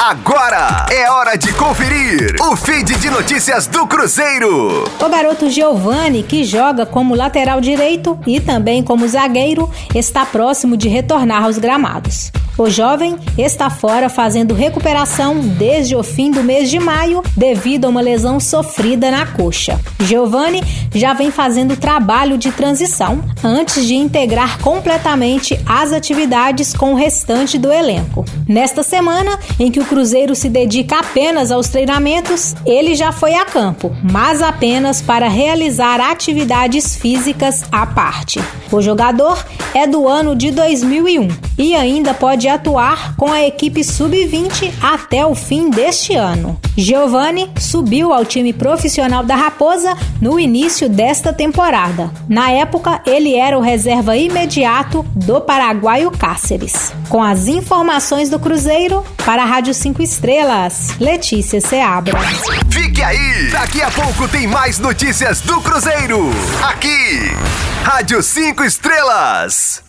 Agora é hora de conferir o feed de notícias do Cruzeiro. O garoto Giovani, que joga como lateral direito e também como zagueiro, está próximo de retornar aos gramados. O jovem está fora fazendo recuperação desde o fim do mês de maio devido a uma lesão sofrida na coxa. Giovani já vem fazendo trabalho de transição antes de integrar completamente as atividades com o restante do elenco. Nesta semana, em que o Cruzeiro se dedica apenas aos treinamentos, ele já foi a campo, mas apenas para realizar atividades físicas à parte. O jogador é do ano de 2001 e ainda pode atuar com a equipe sub-20 até o fim deste ano. Giovanni subiu ao time profissional da Raposa no início desta temporada. Na época, ele era o reserva imediato do paraguaio Cáceres. Com as informações do Cruzeiro, para a Rádio 5 Estrelas, Letícia Seabra. Fique aí! Daqui a pouco tem mais notícias do Cruzeiro. Aqui, Rádio 5 Estrelas.